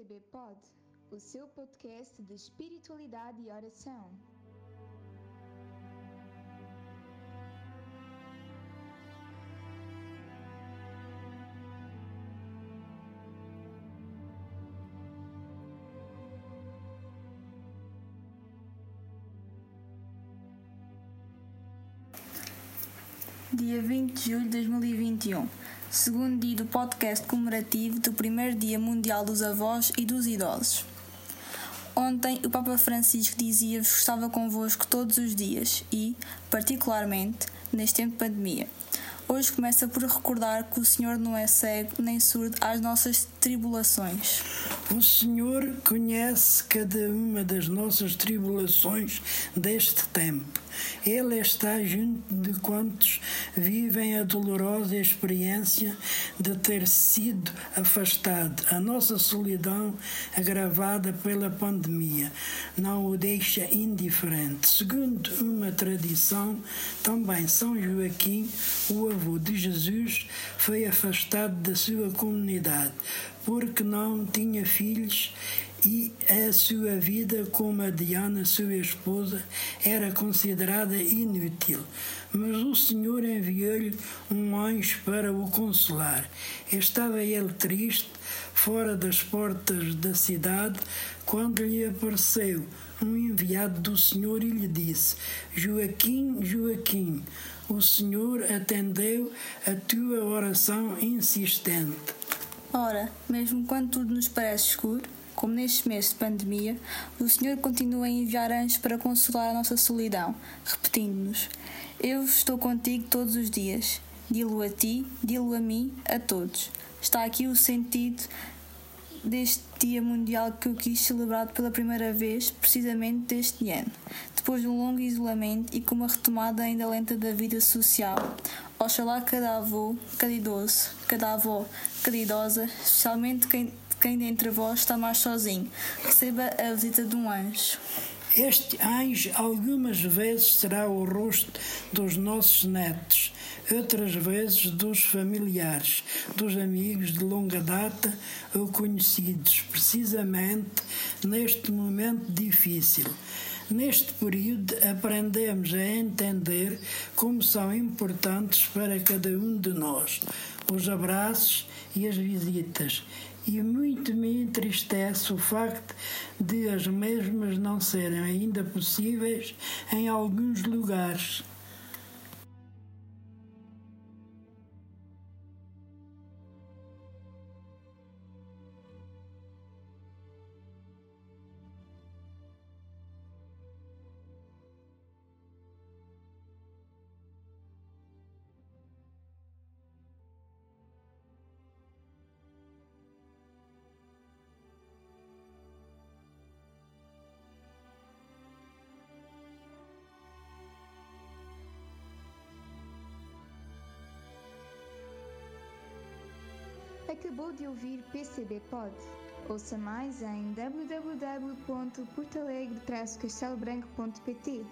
PCB Pod, o seu podcast de espiritualidade e oração. Dia 20 de julho de 2021, segundo dia do podcast comemorativo do primeiro Dia Mundial dos Avós e dos Idosos. Ontem, o Papa Francisco dizia-vos que estava convosco todos os dias e, particularmente, neste tempo de pandemia. Hoje começa por recordar que o Senhor não é cego nem surdo às nossas tribulações. O Senhor conhece cada uma das nossas tribulações deste tempo. Ele está junto de quantos vivem a dolorosa experiência de ter sido afastado. A nossa solidão, agravada pela pandemia, não o deixa indiferente. Segundo uma tradição, também São Joaquim, o avô de Jesus, foi afastado da sua comunidade porque não tinha filhos e a sua vida como a Diana, sua esposa, era considerada inútil. Mas o Senhor enviou-lhe um anjo para o consolar. Estava ele triste, fora das portas da cidade, quando lhe apareceu um enviado do Senhor e lhe disse: Joaquim, Joaquim, o Senhor atendeu a tua oração insistente. Ora, mesmo quando tudo nos parece escuro, como neste mês de pandemia, o Senhor continua a enviar anjos para consolar a nossa solidão, repetindo-nos: Eu estou contigo todos os dias. Dilo a ti, dilo a mim, a todos. Está aqui o sentido deste Dia Mundial que eu quis celebrar pela primeira vez, precisamente deste ano, depois de um longo isolamento e com uma retomada ainda lenta da vida social. Oxalá cada avô, cada idoso, cada avó, cada idosa, especialmente quem, quem dentre vós está mais sozinho, receba a visita de um anjo. Este anjo algumas vezes será o rosto dos nossos netos, outras vezes dos familiares, dos amigos de longa data ou conhecidos, precisamente neste momento difícil. Neste período, aprendemos a entender como são importantes para cada um de nós os abraços e as visitas. E muito me entristece o facto de as mesmas não serem ainda possíveis em alguns lugares. Acabou de ouvir PCB Pod. Ouça mais em www.portalegre-castelobranco.pt